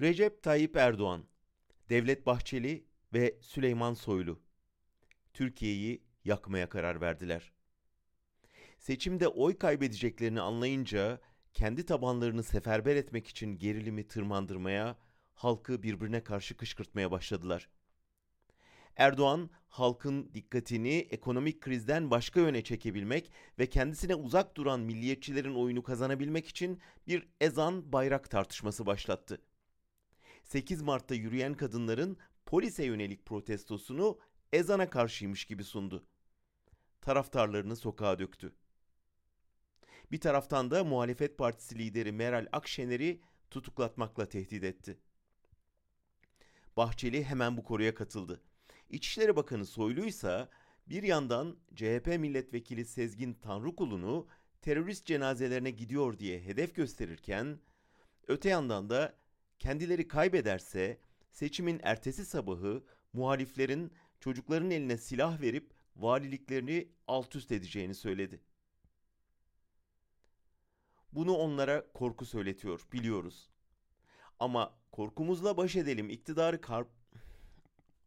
Recep Tayyip Erdoğan, Devlet Bahçeli ve Süleyman Soylu Türkiye'yi yakmaya karar verdiler. Seçimde oy kaybedeceklerini anlayınca kendi tabanlarını seferber etmek için gerilimi tırmandırmaya, halkı birbirine karşı kışkırtmaya başladılar. Erdoğan, halkın dikkatini ekonomik krizden başka yöne çekebilmek ve kendisine uzak duran milliyetçilerin oyunu kazanabilmek için bir ezan bayrak tartışması başlattı. 8 Mart'ta yürüyen kadınların polise yönelik protestosunu ezana karşıymış gibi sundu. Taraftarlarını sokağa döktü. Bir taraftan da muhalefet partisi lideri Meral Akşener'i tutuklatmakla tehdit etti. Bahçeli hemen bu koruya katıldı. İçişleri Bakanı Soylu ise bir yandan CHP milletvekili Sezgin Tanrıkulu'nu terörist cenazelerine gidiyor diye hedef gösterirken, öte yandan da kendileri kaybederse seçimin ertesi sabahı muhaliflerin çocukların eline silah verip valiliklerini alt üst edeceğini söyledi. Bunu onlara korku söyletiyor, biliyoruz. Ama korkumuzla baş edelim, iktidarı